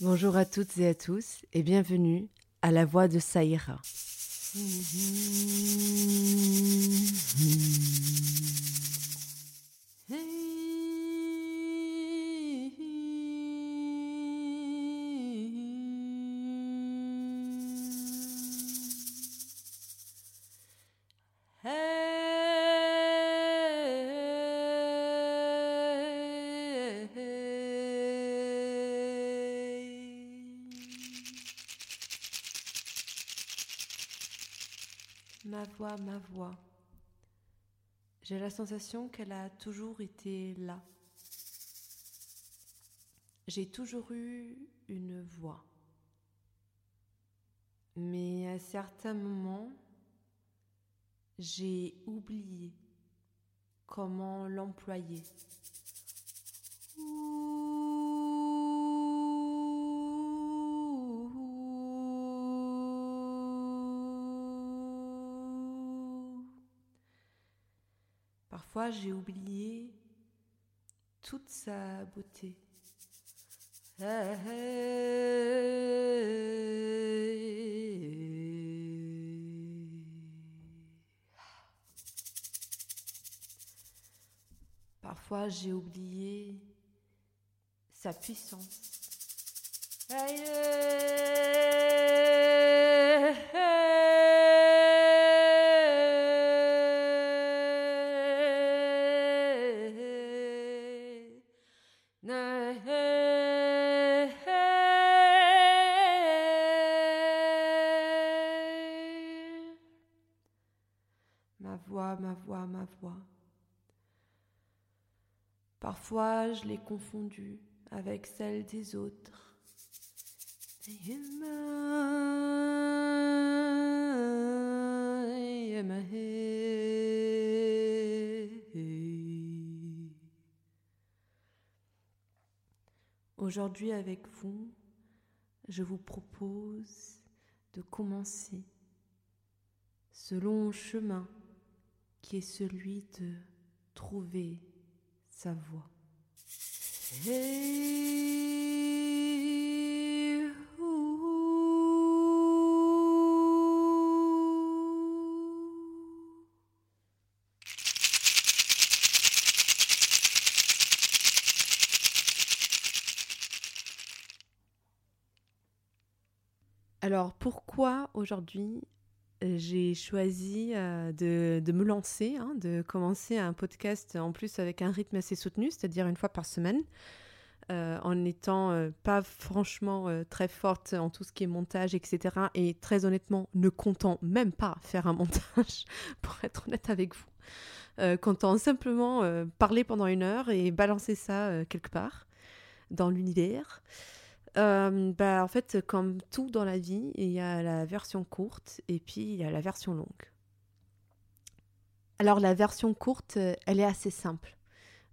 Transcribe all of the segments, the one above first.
Bonjour à toutes et à tous et bienvenue à la voix de Saïra. Ma voix. J'ai la sensation qu'elle a toujours été là. J'ai toujours eu une voix. Mais à certains moments, j'ai oublié comment l'employer. Parfois, j'ai oublié toute sa beauté. Parfois, j'ai oublié sa puissance. Je l'ai confondue avec celle des autres. Aujourd'hui avec vous, je vous propose de commencer ce long chemin qui est celui de trouver sa voix. Alors pourquoi aujourd'hui j'ai choisi euh, de, me lancer, hein, de commencer un podcast en plus avec un rythme assez soutenu, c'est-à-dire une fois par semaine, euh, en n'étant euh, pas franchement très forte en tout ce qui est montage, etc. Et très honnêtement, ne comptant même pas faire un montage, pour être honnête avec vous. comptant simplement parler pendant une heure et balancer ça quelque part dans l'univers. Euh, bah, en fait, comme tout dans la vie, il y a la version courte et puis il y a la version longue. Alors la version courte, euh, elle est assez simple.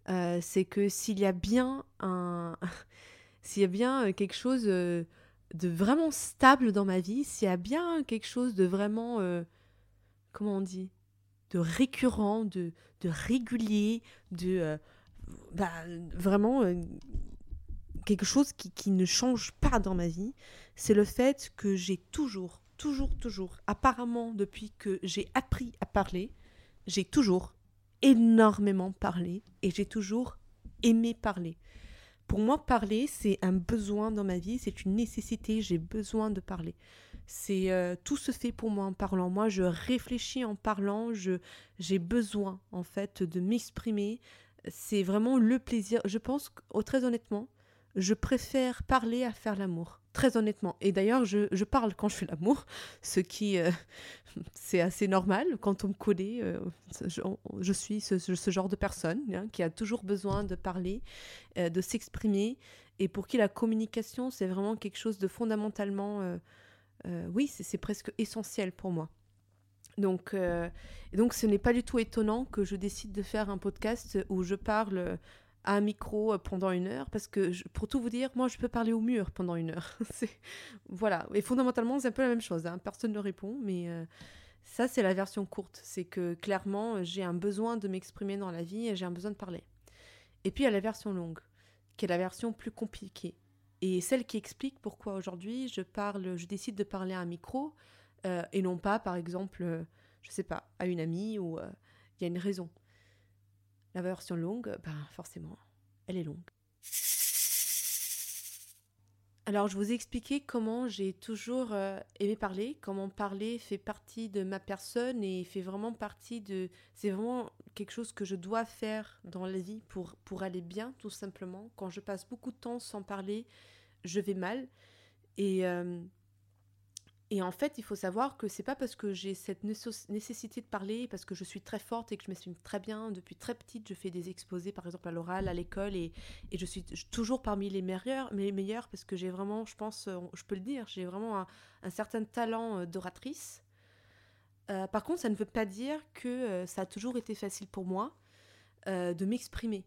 Euh, c'est que s'il y a bien un, s'il y a bien quelque chose de vraiment stable dans ma vie, s'il y a bien quelque chose de vraiment, comment on dit, de récurrent, de, de régulier, de bah, vraiment quelque chose qui, ne change pas dans ma vie, c'est le fait que j'ai toujours, toujours, toujours, apparemment depuis que j'ai appris à parler, j'ai toujours énormément parlé et j'ai toujours aimé parler. Pour moi, parler, c'est un besoin dans ma vie, c'est une nécessité, j'ai besoin de parler. C'est euh, tout se fait pour moi en parlant. Moi, je réfléchis en parlant, je j'ai besoin en fait de m'exprimer. C'est vraiment le plaisir. Je pense, oh, très honnêtement, je préfère parler à faire l'amour, très honnêtement. Et d'ailleurs, je, parle quand je fais l'amour, ce qui, euh, c'est assez normal. Quand on me connaît, euh, je, suis ce, genre de personne hein, qui a toujours besoin de parler, euh, de s'exprimer, et pour qui la communication, c'est vraiment quelque chose de fondamentalement, oui, c'est presque essentiel pour moi. Donc, donc ce n'est pas du tout étonnant que je décide de faire un podcast où je parle un micro euh, pendant une heure parce que pour tout vous dire, moi je peux parler au mur pendant une heure. voilà, et fondamentalement c'est un peu la même chose. Hein. Personne ne répond, mais euh, Ça, c'est la version courte. C'est que clairement, j'ai un besoin de m'exprimer dans la vie et j'ai un besoin de parler. Et puis, il y a la version longue, qui est la version plus compliquée. Et celle qui explique pourquoi aujourd'hui je parle, je décide de parler à un micro euh, et non pas, par exemple, je sais pas, à une amie ou il y a une raison. La version longue, ben forcément, elle est longue. Alors, je vous ai expliqué comment j'ai toujours euh, aimé parler, comment parler fait partie de ma personne et fait vraiment partie de... C'est vraiment quelque chose que je dois faire dans la vie pour, pour aller bien, tout simplement. Quand je passe beaucoup de temps sans parler, je vais mal. Et, euh, et en fait, il faut savoir que c'est pas parce que j'ai cette nécessité de parler, parce que je suis très forte et que je m'estime très bien depuis très petite, je fais des exposés par exemple à l'oral, à l'école et, et, je suis toujours parmi les meilleurs, les meilleurs parce que j'ai vraiment, je pense, euh, je peux le dire, j'ai vraiment un, certain talent euh, d'oratrice. Euh, par contre, ça ne veut pas dire que ça a toujours été facile pour moi de m'exprimer.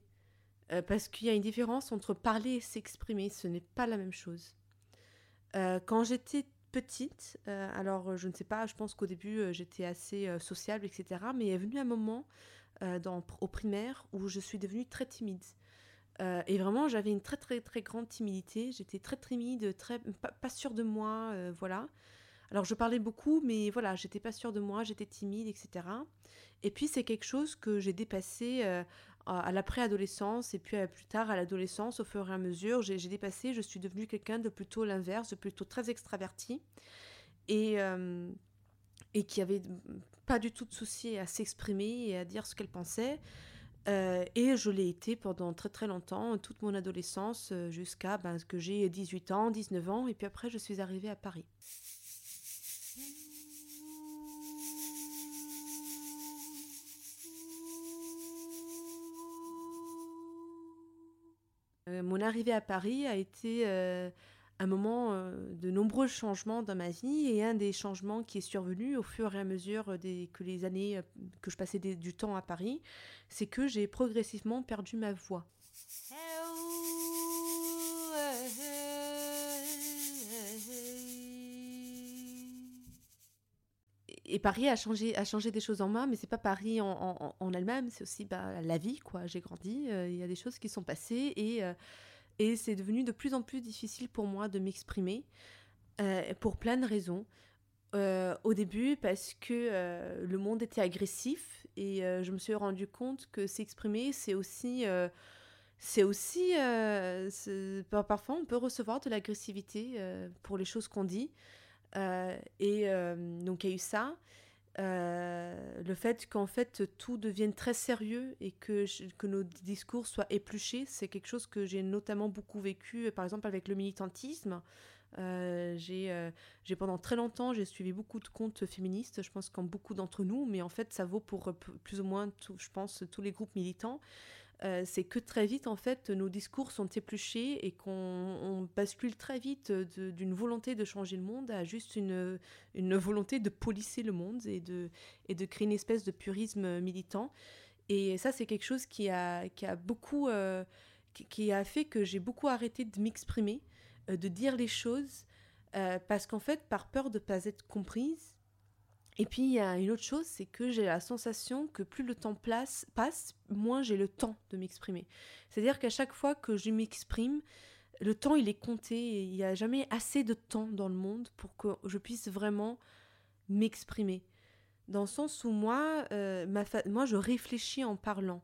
parce qu'il y a une différence entre parler et s'exprimer, ce n'est pas la même chose. quand j'étais petite, euh, alors je ne sais pas, je pense qu'au début euh, j'étais assez euh, sociable, etc. Mais il est venu un moment dans, au primaire où je suis devenue très timide. et vraiment, j'avais une très très très grande timidité. J'étais très timide, très pas, sûre de moi, voilà. Alors je parlais beaucoup, mais voilà, j'étais pas sûre de moi, j'étais timide, etc. Et puis c'est quelque chose que j'ai dépassé à la préadolescence et puis plus tard à l'adolescence, au fur et à mesure, j'ai dépassé, je suis devenue quelqu'un de plutôt l'inverse, de plutôt très extraverti et, euh, et qui avait pas du tout de souci à s'exprimer et à dire ce qu'elle pensait. Euh, et je l'ai été pendant très très longtemps, toute mon adolescence, euh, jusqu'à ben, que j'ai 18 ans, 19 ans, et puis après je suis arrivée à Paris. Mon arrivée à Paris a été euh, un moment euh, de nombreux changements dans ma vie et un des changements qui est survenu au fur et à mesure des, que les années que je passais du temps à Paris, c'est que j'ai progressivement perdu ma voix. Et Paris a changé, a changé des choses en moi, mais c'est pas Paris en, elle-même, c'est aussi bah, la vie, quoi. J'ai grandi, euh, il y a des choses qui sont passées et, euh, et c'est devenu de plus en plus difficile pour moi de m'exprimer euh, pour plein de raisons. au début, parce que le monde était agressif et je me suis rendu compte que s'exprimer, c'est aussi c'est aussi parfois on peut recevoir de l'agressivité pour les choses qu'on dit euh, et euh, donc il y a eu ça. Euh, le fait qu'en fait tout devienne très sérieux et que, que nos discours soient épluchés, c'est quelque chose que j'ai notamment beaucoup vécu, par exemple avec le militantisme. j'ai pendant très longtemps j'ai suivi beaucoup de comptes féministes, je pense comme beaucoup d'entre nous, mais en fait ça vaut pour plus ou moins, tout, je pense, tous les groupes militants. Euh, c'est que très vite, en fait, nos discours sont épluchés et qu'on bascule très vite d'une volonté de changer le monde à juste une, une volonté de polisser le monde et de, et de créer une espèce de purisme militant. Et ça, c'est quelque chose qui a, qui a beaucoup... Euh, qui, a fait que j'ai beaucoup arrêté de m'exprimer, euh, de dire les choses, parce qu'en fait, par peur de ne pas être comprise, et puis il y a une autre chose, c'est que j'ai la sensation que plus le temps passe, moins j'ai le temps de m'exprimer. C'est-à-dire qu'à chaque fois que je m'exprime, le temps il est compté et il n'y a jamais assez de temps dans le monde pour que je puisse vraiment m'exprimer. Dans le sens où moi, euh, moi je réfléchis en parlant.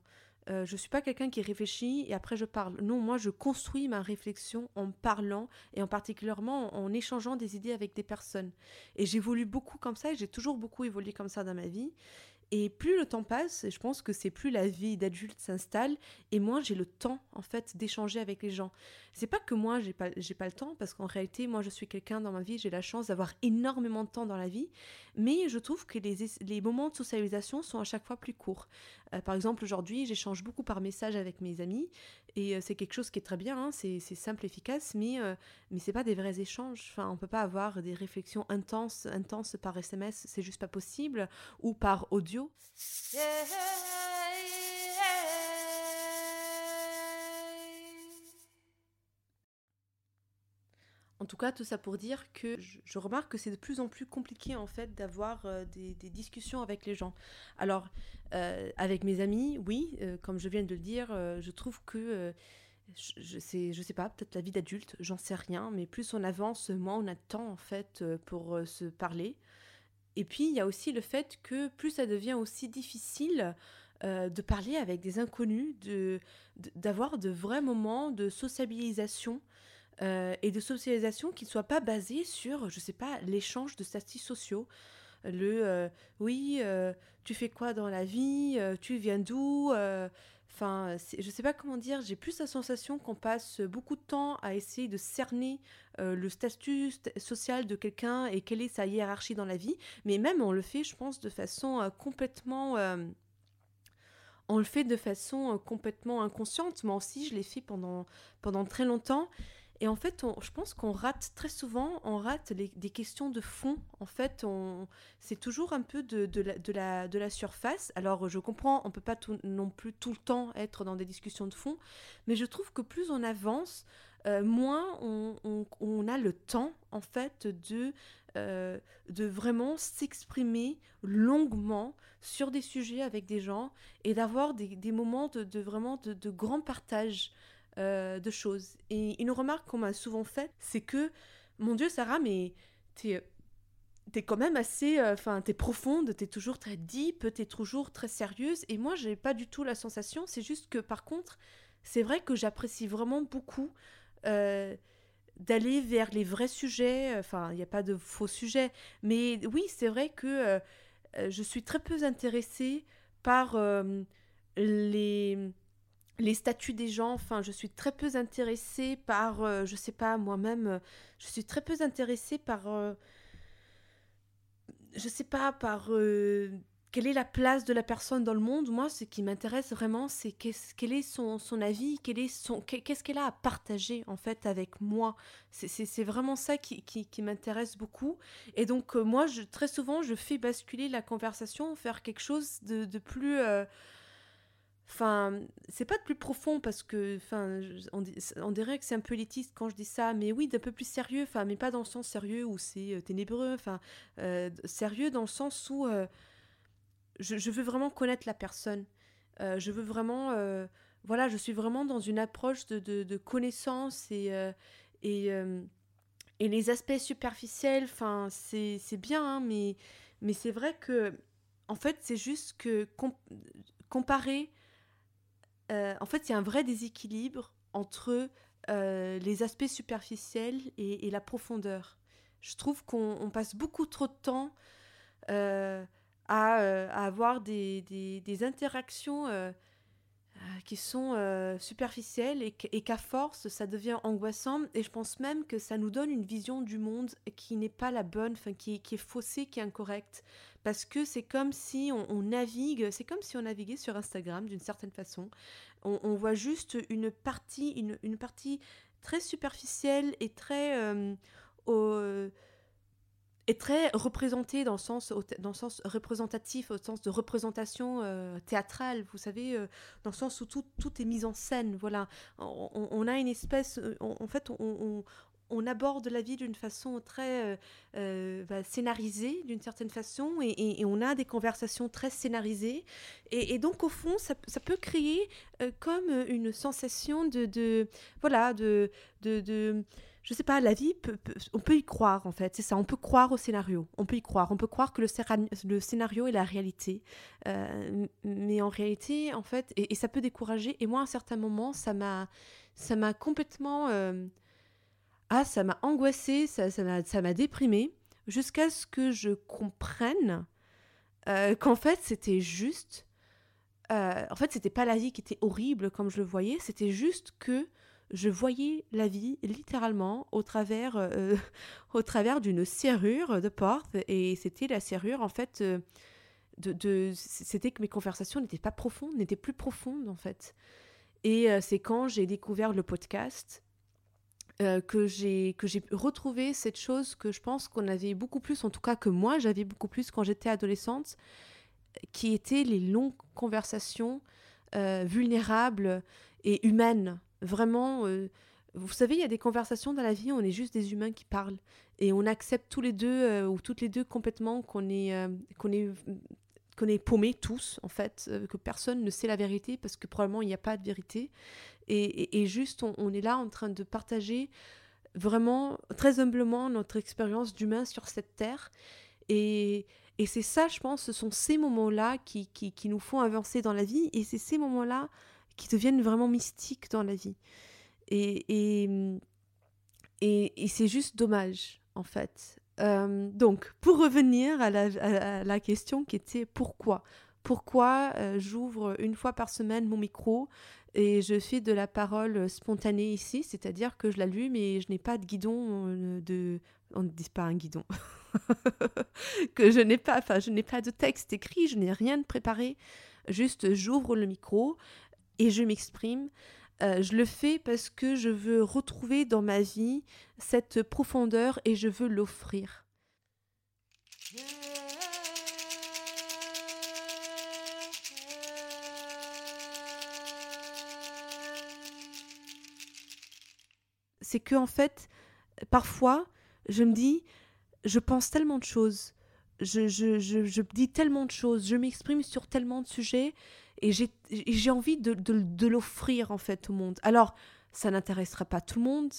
Euh, je ne suis pas quelqu'un qui réfléchit et après je parle. Non, moi je construis ma réflexion en parlant et en particulièrement en, échangeant des idées avec des personnes. Et j'évolue beaucoup comme ça et j'ai toujours beaucoup évolué comme ça dans ma vie. Et plus le temps passe, je pense que c'est plus la vie d'adulte s'installe et moins j'ai le temps en fait d'échanger avec les gens. C'est pas que moi j'ai pas j'ai pas le temps parce qu'en réalité moi je suis quelqu'un dans ma vie, j'ai la chance d'avoir énormément de temps dans la vie, mais je trouve que les, les moments de socialisation sont à chaque fois plus courts. Euh, par exemple aujourd'hui j'échange beaucoup par message avec mes amis et euh, c'est quelque chose qui est très bien, hein, c'est simple, efficace, mais euh, mais c'est pas des vrais échanges. Enfin on peut pas avoir des réflexions intenses intenses par SMS, c'est juste pas possible ou par audio en tout cas, tout ça pour dire que je, remarque que c'est de plus en plus compliqué en fait d'avoir euh, des, discussions avec les gens. Alors, euh, avec mes amis, oui, euh, comme je viens de le dire, je trouve que je, sais, je sais pas, peut-être la vie d'adulte, j'en sais rien, mais plus on avance, moins on a de temps en fait pour se parler. Et puis il y a aussi le fait que plus ça devient aussi difficile de parler avec des inconnus, de d'avoir de, vrais moments de sociabilisation euh, et de socialisation qui ne soit pas basée sur, je sais pas, l'échange de statuts sociaux. Le euh, oui, euh, tu fais quoi dans la vie Tu viens d'où Enfin, je sais pas comment dire, j'ai plus la sensation qu'on passe beaucoup de temps à essayer de cerner le statut social de quelqu'un et quelle est sa hiérarchie dans la vie, mais même on le fait, je pense, de façon complètement on le fait de façon complètement inconsciente. Moi aussi, je l'ai fait pendant, pendant très longtemps. Et en fait, je pense qu'on rate très souvent, on rate des questions de fond. En fait, c'est toujours un peu de, la, de, la, surface. Alors, je comprends, on ne peut pas non plus tout le temps être dans des discussions de fond, mais je trouve que plus on avance, euh, moins on, a le temps, en fait, de, euh, de vraiment s'exprimer longuement sur des sujets avec des gens et d'avoir des, moments de, vraiment de, grand partage. Euh, de choses. Et une remarque qu'on m'a souvent faite, c'est que, mon Dieu, Sarah, mais t'es es quand même assez, enfin, t'es profonde, t'es toujours très deep, t'es toujours très sérieuse. Et moi, j'ai pas du tout la sensation. C'est juste que, par contre, c'est vrai que j'apprécie vraiment beaucoup d'aller vers les vrais sujets. Enfin, il n'y a pas de faux sujets, mais oui, c'est vrai que je suis très peu intéressée par les les statuts des gens, enfin, je suis très peu intéressée par, euh, je sais pas, moi-même, euh, je suis très peu intéressée par, euh, je sais pas, par quelle est la place de la personne dans le monde? Moi, ce qui m'intéresse vraiment, c'est qu'est-ce, quel est son, son avis, quel est son, qu'est-ce qu'elle a à partager, en fait, avec moi. C'est, vraiment ça qui, qui, m'intéresse beaucoup. Et donc, moi, je, très souvent, je fais basculer la conversation, faire quelque chose de, de plus Enfin, c'est pas de plus profond parce que, enfin, on, dirait que c'est un peu élitiste quand je dis ça, mais oui, d'un peu plus sérieux, enfin, mais pas dans le sens sérieux où c'est euh, ténébreux, enfin, euh, sérieux dans le sens où euh, je, veux vraiment connaître la personne. je veux vraiment, voilà, je suis vraiment dans une approche de, connaissance et, et, les aspects superficiels, enfin, c'est bien, hein, mais, c'est vrai que, en fait, c'est juste que comparer euh, en fait, il y a un vrai déséquilibre entre euh, les aspects superficiels et, la profondeur. Je trouve qu'on passe beaucoup trop de temps euh, à, avoir des, des interactions euh, qui sont euh, superficielles et, qu'à force, ça devient angoissant. Et je pense même que ça nous donne une vision du monde qui n'est pas la bonne, enfin, qui, est faussée, qui est incorrecte. Parce que c'est comme si on, navigue, c'est comme si on naviguait sur Instagram d'une certaine façon. On, voit juste une partie, une, une, partie très superficielle et très... Euh, est très représenté dans le sens, dans le sens représentatif, au sens de représentation euh, théâtrale, vous savez, euh, dans le sens où tout, tout, est mis en scène. Voilà, on, a une espèce, euh, en fait, on, on, aborde la vie d'une façon très bah, scénarisée, d'une certaine façon, et, on a des conversations très scénarisées. Et, donc, au fond, ça, peut créer comme une sensation de, de voilà, de, de, de je sais pas, la vie, on peut y croire en fait, c'est ça, on peut croire au scénario, on peut y croire, on peut croire que le, scénario est la réalité, euh, mais en réalité, en fait, et, ça peut décourager, et moi à un certain moment, ça m'a, ça m'a complètement, euh, ah, ça m'a angoissé, ça, ça m'a déprimé, jusqu'à ce que je comprenne euh, qu'en fait, c'était juste, en fait, c'était pas la vie qui était horrible comme je le voyais, c'était juste que je voyais la vie littéralement au travers, euh, travers d'une serrure de porte et c'était la serrure en fait euh, c'était que mes conversations n'étaient pas profondes, n'étaient plus profondes en fait. Et euh, c'est quand j'ai découvert le podcast que j'ai que j'ai retrouvé cette chose que je pense qu'on avait beaucoup plus, en tout cas que moi j'avais beaucoup plus quand j'étais adolescente, qui étaient les longues conversations vulnérables et humaines vraiment euh, vous savez, il y a des conversations dans la vie, on est juste des humains qui parlent. Et on accepte tous les deux, euh, ou toutes les deux complètement, qu'on est, euh, qu'on est, qu'on est paumés tous, en fait, que personne ne sait la vérité, parce que probablement il n'y a pas de vérité. Et, et, juste, on, on, est là en train de partager vraiment, très humblement, notre expérience d'humain sur cette terre. Et, et c'est ça, je pense, ce sont ces moments-là qui, qui, qui, nous font avancer dans la vie, et c'est ces moments-là qui deviennent vraiment mystiques dans la vie. Et, et, et, c'est juste dommage, en fait. Euh, donc, pour revenir à la, à la, question qui était pourquoi? Pourquoi euh, j'ouvre une fois par semaine mon micro et je fais de la parole spontanée ici, c'est-à-dire que je l'allume et je n'ai pas de guidon euh, de... On ne dit pas un guidon. que je n'ai pas, enfin, je n'ai pas de texte écrit, je n'ai rien de préparé. Juste, j'ouvre le micro et je m'exprime. Euh, je le fais parce que je veux retrouver dans ma vie cette profondeur et je veux l'offrir. C'est que en fait, parfois, je me dis, je pense tellement de choses, je, je, je, je dis tellement de choses, je m'exprime sur tellement de sujets et j'ai envie de, de, l'offrir en fait au monde. Alors, ça n'intéressera pas tout le monde,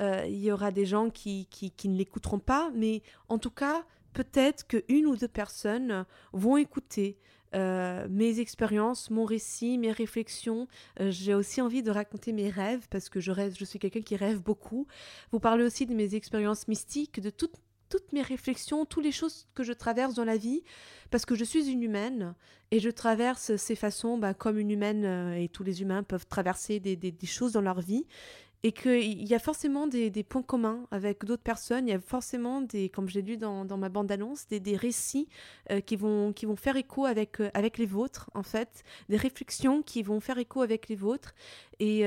euh, il y aura des gens qui, qui, qui ne l'écouteront pas, mais en tout cas, peut-être qu'une ou deux personnes vont écouter euh, mes expériences, mon récit, mes réflexions. Euh, j'ai aussi envie de raconter mes rêves parce que je rêve, je suis quelqu'un qui rêve beaucoup. Vous parlez aussi de mes expériences mystiques, de toutes toutes mes réflexions, toutes les choses que je traverse dans la vie, parce que je suis une humaine et je traverse ces façons bah, comme une humaine euh, et tous les humains peuvent traverser des, des, choses dans leur vie. Et qu'il y a forcément des, des, points communs avec d'autres personnes, il y a forcément des, comme j'ai lu dans, dans, ma bande-annonce, des, des, récits euh, qui, vont, qui vont faire écho avec, euh, avec les vôtres, en fait, des réflexions qui vont faire écho avec les vôtres. Et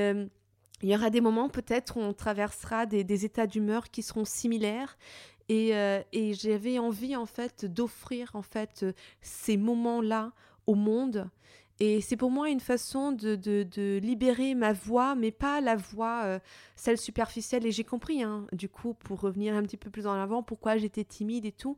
il y aura des moments peut-être où on traversera des, des états d'humeur qui seront similaires et, euh, et j'avais envie en fait d'offrir en fait ces moments-là au monde. Et c'est pour moi une façon de, de, de, libérer ma voix, mais pas la voix, euh, celle superficielle. Et j'ai compris, hein, du coup, pour revenir un petit peu plus en avant, pourquoi j'étais timide et tout.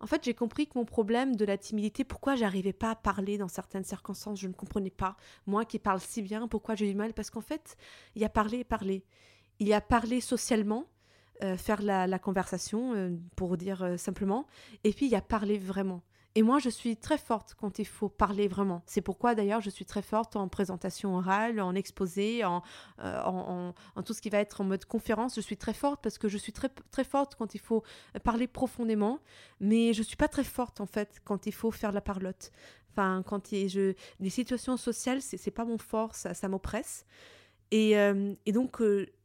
En fait, j'ai compris que mon problème de la timidité, pourquoi j'arrivais pas à parler dans certaines circonstances, je ne comprenais pas. Moi qui parle si bien, pourquoi j'ai du mal? Parce qu'en fait, il y a parler et parler. Il y a parler socialement, euh, faire la, conversation, euh, pour dire euh, simplement, et puis il y a parler vraiment. Et moi, je suis très forte quand il faut parler vraiment. C'est pourquoi d'ailleurs je suis très forte en présentation orale, en exposé, en, en, tout ce qui va être en mode conférence. Je suis très forte parce que je suis très, très forte quand il faut parler profondément, mais je suis pas très forte en fait quand il faut faire la parlotte. Enfin, quand il, je, les situations sociales, c'est pas mon fort, ça, ça m'oppresse. Et, et, donc,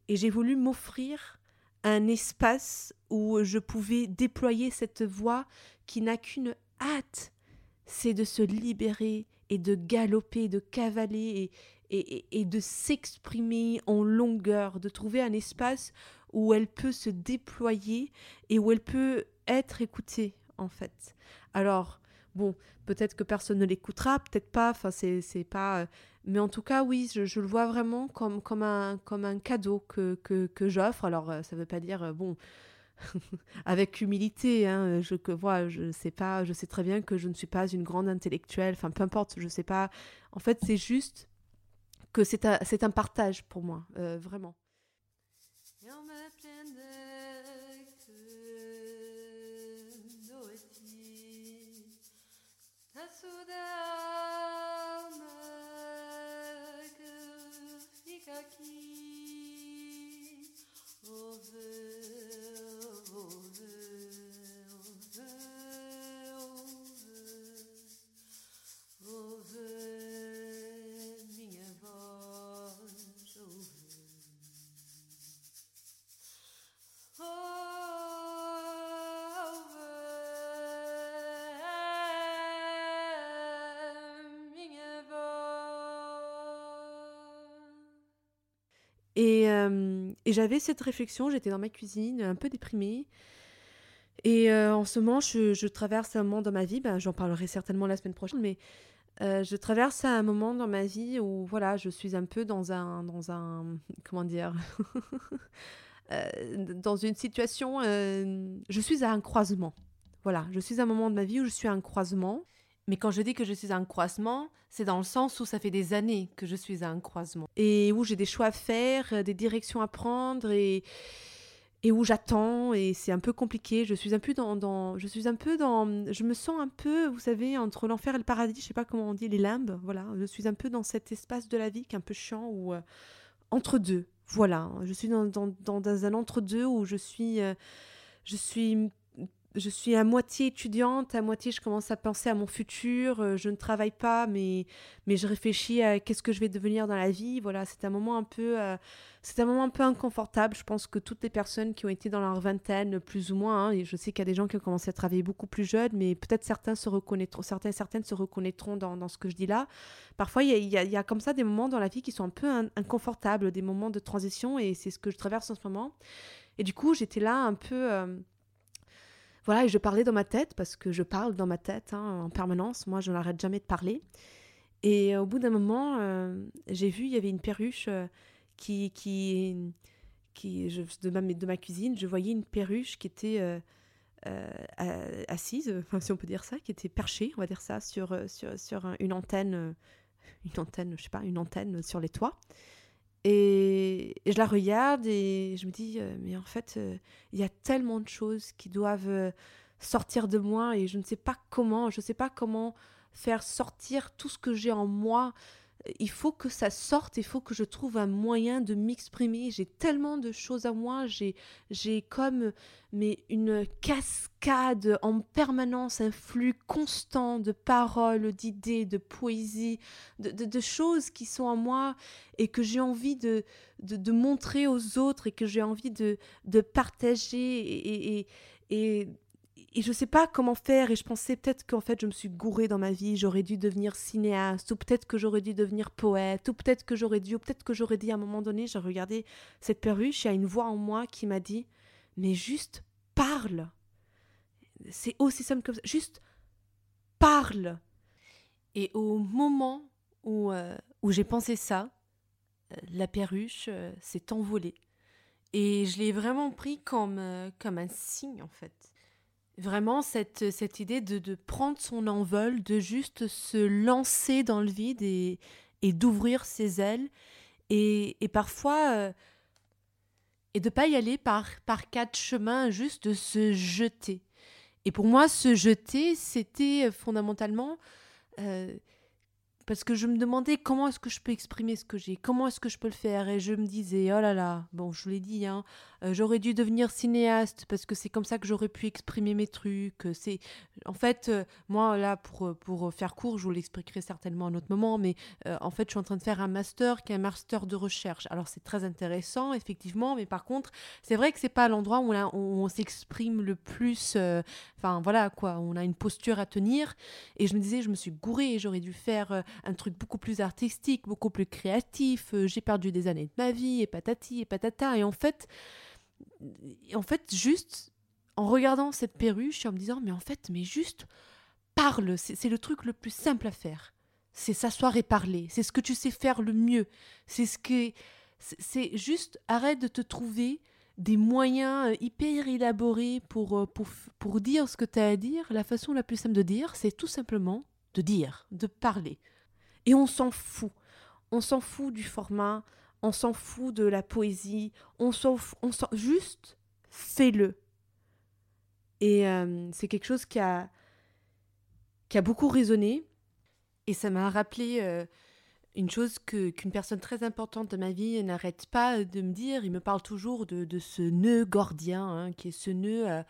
j'ai voulu m'offrir un espace où je pouvais déployer cette voix qui n'a qu'une hâte, c'est de se libérer et de galoper, de cavaler et, et, de s'exprimer en longueur, de trouver un espace où elle peut se déployer et où elle peut être écoutée en fait. Alors, bon, peut-être que personne ne l'écoutera, peut-être pas, enfin c'est pas euh, mais en tout cas, oui, je, le vois vraiment comme, un, cadeau que, j'offre. Alors, euh, ça ne veut pas dire, euh, bon, avec humilité, hein, je, que, voilà, je, sais pas, je sais très bien que je ne suis pas une grande intellectuelle, enfin, peu importe, je ne sais pas. En fait, c'est juste que c'est un, un partage pour moi, euh, vraiment. aqui. Oh, Deus, oh, Deus, Deus. Et j'avais cette réflexion, j'étais dans ma cuisine, un peu déprimée. Et euh, en ce moment, je, traverse un moment dans ma vie, ben, j'en parlerai certainement la semaine prochaine, mais je traverse un moment dans ma vie où voilà, je suis un peu dans un, dans un, comment dire, dans une situation, je suis à un croisement. Voilà, je suis à un moment de ma vie où je suis à un croisement. Mais quand je dis que je suis à un croisement, c'est dans le sens où ça fait des années que je suis à un croisement. Et où j'ai des choix à faire, des directions à prendre et, et où j'attends et c'est un peu compliqué. Je suis un peu dans, dans, je suis un peu dans, je me sens un peu, vous savez, entre l'enfer et le paradis. Je sais pas comment on dit les limbes. Voilà, je suis un peu dans cet espace de la vie qui est un peu chiant ou euh, entre deux. Voilà, je suis dans un entre deux où je suis, euh, je suis je suis à moitié étudiante, à moitié je commence à penser à mon futur. Euh, je ne travaille pas, mais, mais je réfléchis à qu'est-ce que je vais devenir dans la vie. Voilà, c'est un moment un peu, euh, c'est un moment un peu inconfortable. Je pense que toutes les personnes qui ont été dans leur vingtaine, plus ou moins, hein, et je sais qu'il y a des gens qui ont commencé à travailler beaucoup plus jeunes, mais peut-être certains se reconnaîtront, certains certaines se reconnaîtront dans, ce que je dis là. Parfois, il y a, y a, comme ça des moments dans la vie qui sont un peu inconfortables, des moments de transition, et c'est ce que je traverse en ce moment. Et du coup, j'étais là un peu. Euh, voilà, et je parlais dans ma tête, parce que je parle dans ma tête hein, en permanence. Moi, je n'arrête jamais de parler. Et au bout d'un moment, euh, j'ai vu, il y avait une perruche euh, qui, qui, qui de, ma, cuisine, je voyais une perruche qui était euh, assise, si on peut dire ça, qui était perchée, on va dire ça, sur, sur, sur une antenne, une antenne, je sais pas, une antenne sur les toits. Et, je la regarde et je me dis, euh, mais en fait, euh, il y a tellement de choses qui doivent euh, sortir de moi et je ne sais pas comment, je ne sais pas comment faire sortir tout ce que j'ai en moi il faut que ça sorte, il faut que je trouve un moyen de m'exprimer. J'ai tellement de choses à moi, j'ai, comme mais une cascade en permanence, un flux constant de paroles, d'idées, de poésie, de, de, choses qui sont en moi et que j'ai envie de, de, de, montrer aux autres et que j'ai envie de, de partager et et je sais pas comment faire et je pensais peut-être qu'en fait je me suis gourée dans ma vie, j'aurais dû devenir cinéaste ou peut-être que j'aurais dû devenir poète ou peut-être que j'aurais dû ou peut-être que j'aurais dit à un moment donné, j'ai regardé cette perruche, il y a une voix en moi qui m'a dit mais juste parle. C'est aussi simple que ça, juste parle. Et au moment où, euh, où j'ai pensé ça, euh, la perruche euh, s'est envolée. Et je l'ai vraiment pris comme, comme un signe en fait Vraiment, cette, cette idée de, de, prendre son envol, de juste se lancer dans le vide et, et d'ouvrir ses ailes. Et, et parfois, euh, et de pas y aller par, par quatre chemins, juste de se jeter. Et pour moi, se jeter, c'était fondamentalement euh, parce que je me demandais comment est-ce que je peux exprimer ce que j'ai, comment est-ce que je peux le faire, et je me disais, oh là là, bon, je vous l'ai dit, hein, euh, j'aurais dû devenir cinéaste parce que c'est comme ça que j'aurais pu exprimer mes trucs. C'est, en fait, euh, moi là pour pour faire court, je vous l'expliquerai certainement à un autre moment, mais euh, en fait, je suis en train de faire un master qui est un master de recherche. Alors c'est très intéressant, effectivement, mais par contre, c'est vrai que c'est pas l'endroit où on, on s'exprime le plus. Enfin voilà quoi, on a une posture à tenir, et je me disais, je me suis gourée, j'aurais dû faire un truc beaucoup plus artistique, beaucoup plus créatif, euh, j'ai perdu des années de ma vie, et patati, et patata. Et en fait, en fait, juste en regardant cette perruche et en me disant, mais en fait, mais juste parle, c'est le truc le plus simple à faire. C'est s'asseoir et parler, c'est ce que tu sais faire le mieux. C'est ce que. C'est juste arrête de te trouver des moyens euh, hyper élaborés pour, euh, pour, pour dire ce que tu as à dire. La façon la plus simple de dire, c'est tout simplement de dire, de parler. Et on s'en fout. On s'en fout du format, on s'en fout de la poésie, on s'en on s'en juste fais-le. Et euh, c'est quelque chose qui a, qui a beaucoup résonné. Et ça m'a rappelé euh, une chose que, qu'une personne très importante de ma vie n'arrête pas de me dire. Il me parle toujours de, de ce nœud gordien, hein, qui est ce nœud euh,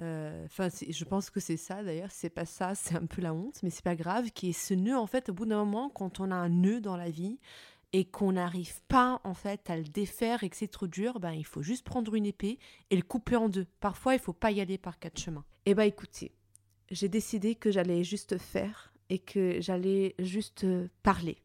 euh, enfin, je pense que c'est ça d'ailleurs. C'est pas ça, c'est un peu la honte, mais c'est pas grave. Qui est ce nœud en fait, au bout d'un moment, quand on a un nœud dans la vie et qu'on n'arrive pas en fait à le défaire et que c'est trop dur, ben il faut juste prendre une épée et le couper en deux. Parfois, il faut pas y aller par quatre chemins. Eh ben écoutez, j'ai décidé que j'allais juste faire et que j'allais juste parler.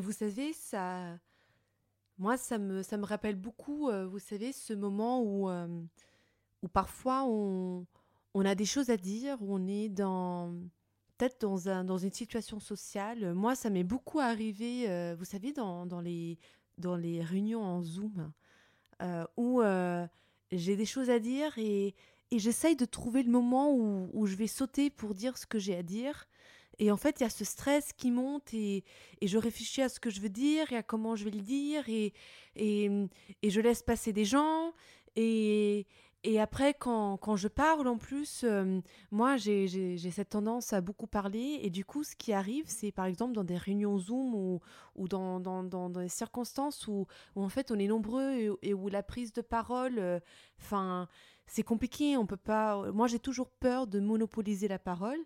Et vous savez, ça, moi, ça me, ça me rappelle beaucoup, euh, vous savez, ce moment où, euh, où parfois on, on a des choses à dire, où on est dans peut-être dans, un, dans une situation sociale. Moi, ça m'est beaucoup arrivé, euh, vous savez, dans, dans, les, dans les réunions en Zoom, où j'ai des choses à dire et, et j'essaye de trouver le moment où, où, je vais sauter pour dire ce que j'ai à dire. Et en fait, il y a ce stress qui monte et, et, je réfléchis à ce que je veux dire et à comment je vais le dire et, et, et je laisse passer des gens. Et, et après, quand, quand, je parle, en plus, euh, moi, j'ai cette tendance à beaucoup parler. Et du coup, ce qui arrive, c'est par exemple dans des réunions Zoom ou, ou dans, dans, dans, des circonstances où, où, en fait, on est nombreux et, où la prise de parole, euh, enfin, c'est compliqué. On peut pas. Moi, j'ai toujours peur de monopoliser la parole.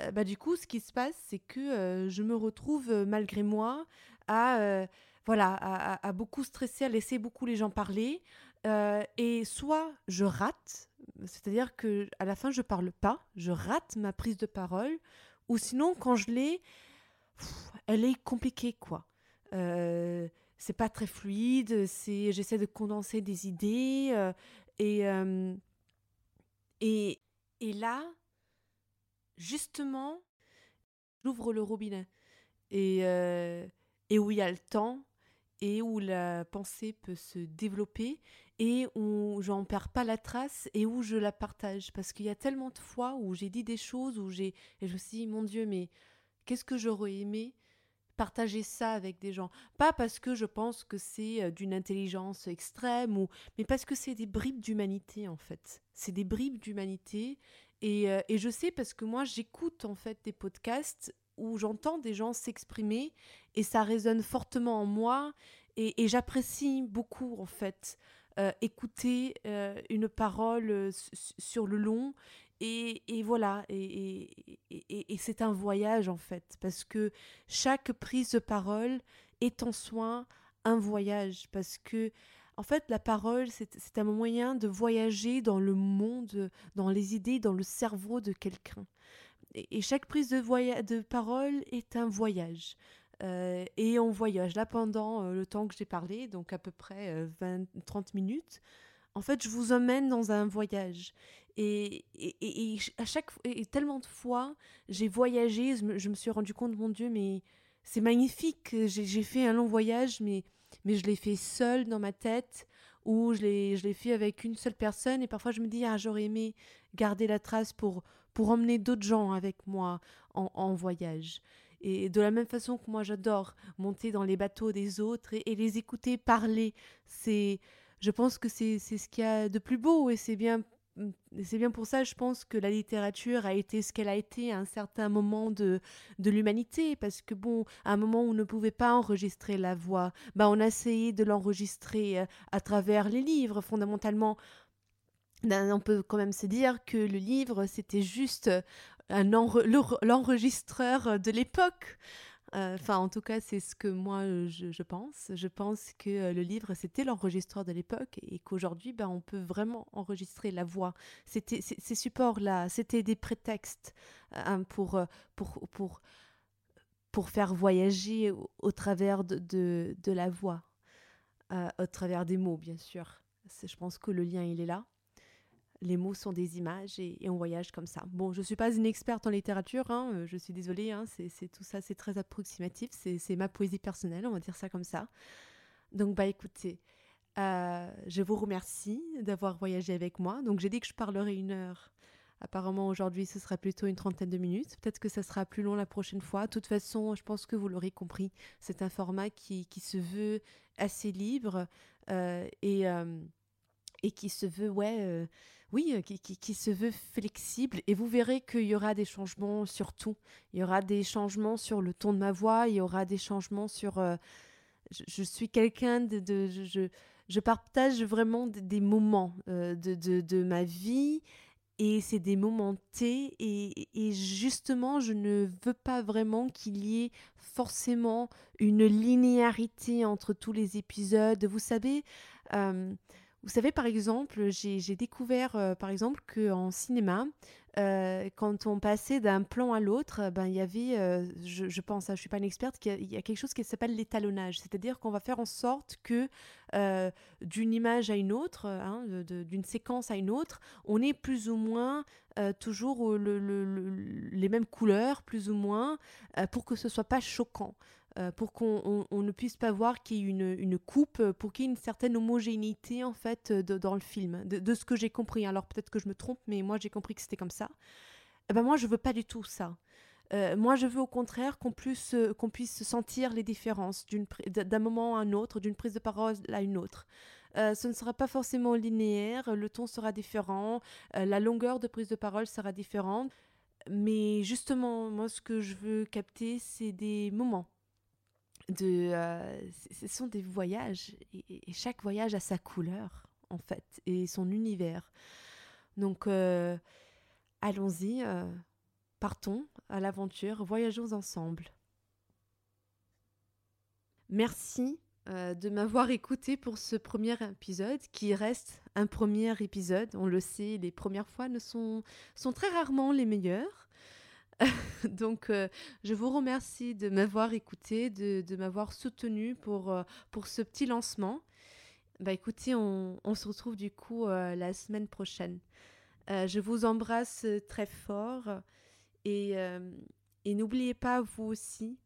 Euh, bah, du coup, ce qui se passe, c'est que je me retrouve, malgré moi, à voilà, à, à, beaucoup stresser, à laisser beaucoup les gens parler, euh, et soit je rate, c'est-à-dire que à la fin je parle pas, je rate ma prise de parole, ou sinon quand je l'ai, elle est compliquée quoi. Euh, c'est pas très fluide, c'est j'essaie de condenser des idées euh, et, euh, et et là justement j'ouvre le robinet. Et et où il y a le temps et où la pensée peut se développer et où j'en perds pas la trace et où je la partage. Parce qu'il y a tellement de fois où j'ai dit des choses où j'ai et je me suis dit mon dieu mais qu'est-ce que j'aurais aimé partager ça avec des gens? Pas parce que je pense que c'est euh, d'une intelligence extrême ou mais parce que c'est des bribes d'humanité en fait. C'est des bribes d'humanité et, euh, et je sais parce que moi j'écoute en fait des podcasts où j'entends des gens s'exprimer et ça résonne fortement en moi et, j'apprécie beaucoup en fait euh, écouter euh, une parole sur le long et, et voilà et, et c'est un voyage en fait parce que chaque prise de parole est en soi un voyage parce que en fait, la parole, c'est un moyen de voyager dans le monde, dans les idées, dans le cerveau de quelqu'un et, chaque prise de, parole est un voyage. Euh, et on voyage là pendant euh, le temps que j'ai parlé, donc à peu près 20, euh, 30 minutes. En fait, je vous emmène dans un voyage. Et, et, à chaque et tellement de fois, j'ai voyagé, je me, suis rendu compte, mon Dieu, mais c'est magnifique. J'ai fait un long voyage, mais, mais je l'ai fait seul dans ma tête, ou je l'ai fait avec une seule personne. Et parfois, je me dis, ah, j'aurais aimé garder la trace pour, pour emmener d'autres gens avec moi en, voyage. Et de la même façon que moi j'adore monter dans les bateaux des autres et, les écouter parler, c'est, je pense que c'est ce qu'il y a de plus beau et c'est bien c'est bien pour ça, je pense que la littérature a été ce qu'elle a été à un certain moment de, de l'humanité, parce que bon, à un moment où on ne pouvait pas enregistrer la voix, bah on a essayé de l'enregistrer euh, à travers les livres, fondamentalement. On peut quand même se dire que le livre, c'était juste un l'enregistreur de l'époque. Euh, enfin, en tout cas, c'est ce que moi, je, pense. Je pense que euh, le livre, c'était l'enregistreur de l'époque et qu'aujourd'hui, ben, on peut vraiment enregistrer la voix. C'était ces supports-là, c'était des prétextes hein, pour, pour, pour, pour faire voyager au, travers de, de, la voix, euh, au travers des mots, bien sûr. Je pense que le lien, il est là les mots sont des images et, on voyage comme ça. Bon, je ne suis pas une experte en littérature, hein, euh, je suis désolée, hein, c'est tout ça, c'est très approximatif, c'est ma poésie personnelle, on va dire ça comme ça. Donc, bah écoutez, euh, je vous remercie d'avoir voyagé avec moi. Donc, j'ai dit que je parlerai une heure. Apparemment, aujourd'hui, ce sera plutôt une trentaine de minutes. Peut-être que ça sera plus long la prochaine fois. De toute façon, je pense que vous l'aurez compris, c'est un format qui, se veut assez libre euh, et et qui se veut, ouais, oui, euh, qui, qui, se veut flexible. Et vous verrez qu'il y aura des changements sur tout. Il y aura des changements sur le ton de ma voix, il y aura des changements sur. Euh, je, suis quelqu'un de. je, je, partage vraiment des, moments de, de, de, ma vie. Et c'est des moments T. Et, et, justement, je ne veux pas vraiment qu'il y ait forcément une linéarité entre tous les épisodes. Vous savez. Vous savez, par exemple, j'ai découvert, euh, par exemple, qu'en cinéma, euh, quand on passait d'un plan à l'autre, ben, il y avait, euh, je, pense, hein, je suis pas une experte, il y, a quelque chose qui s'appelle l'étalonnage. C'est-à-dire qu'on va faire en sorte que euh, d'une image à une autre, hein, d'une séquence à une autre, on ait plus ou moins toujours les mêmes couleurs, plus ou moins, pour que ce soit pas choquant. Euh, pour qu'on ne puisse pas voir qu'il y ait une, coupe, pour qu'il y ait une certaine homogénéité en fait dans le film, de, ce que j'ai compris. Alors peut-être que je me trompe, mais moi j'ai compris que c'était comme ça. Eh ben moi je veux pas du tout ça. Euh, moi, je veux au contraire qu'on puisse, euh, qu'on puisse sentir les différences d'un moment à un autre, d'une prise de parole à une autre. ce ne sera pas forcément linéaire, le ton sera différent, la longueur de prise de parole sera différente. Mais justement, moi, ce que je veux capter, c'est des moments euh, ce sont des voyages et, chaque voyage a sa couleur en fait et son univers. Donc euh, allons-y, euh, partons à l'aventure, voyageons ensemble. Merci de m'avoir écouté pour ce premier épisode qui reste un premier épisode. On le sait, les premières fois ne sont, sont très rarement les meilleures. Donc, euh, je vous remercie de m'avoir écouté, de, m'avoir soutenu pour, euh, pour ce petit lancement. Bah écoutez, on, se retrouve du coup euh, la semaine prochaine. je vous embrasse très fort et, et n'oubliez pas, vous aussi,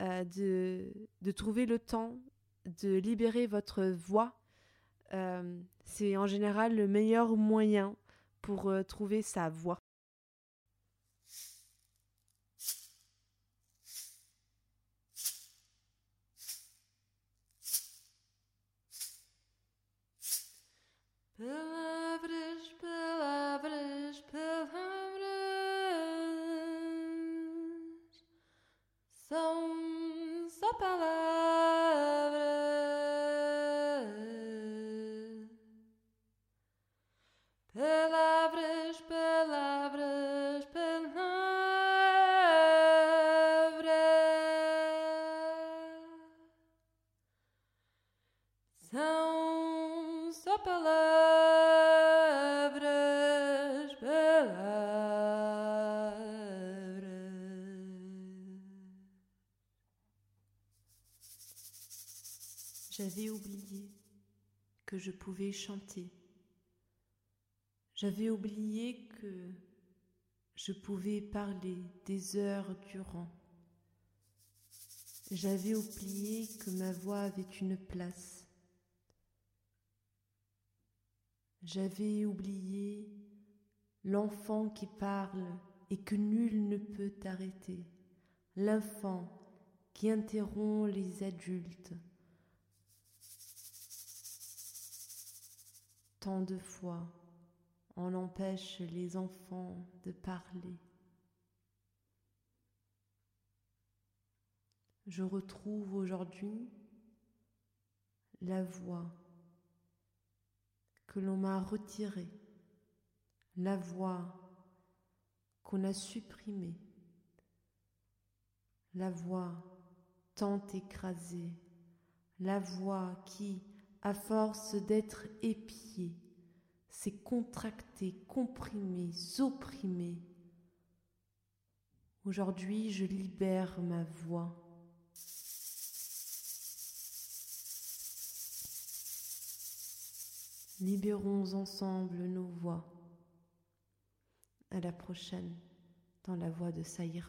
de, de trouver le temps de libérer votre voix. C'est en général le meilleur moyen pour trouver sa voix. Palavras, palavras, palavras são só palavras. J'avais oublié que je pouvais chanter. J'avais oublié que je pouvais parler des heures durant. J'avais oublié que ma voix avait une place. J'avais oublié l'enfant qui parle et que nul ne peut arrêter, l'enfant qui interrompt les adultes Tant de fois, on empêche les enfants de parler. Je retrouve aujourd'hui la voix que l'on m'a retirée, la voix qu'on a supprimée, la voix tant écrasée, la voix qui, à force d'être épié, s'est contracté, comprimé, opprimé. Aujourd'hui, je libère ma voix. Libérons ensemble nos voix. À la prochaine dans la voix de Saïra.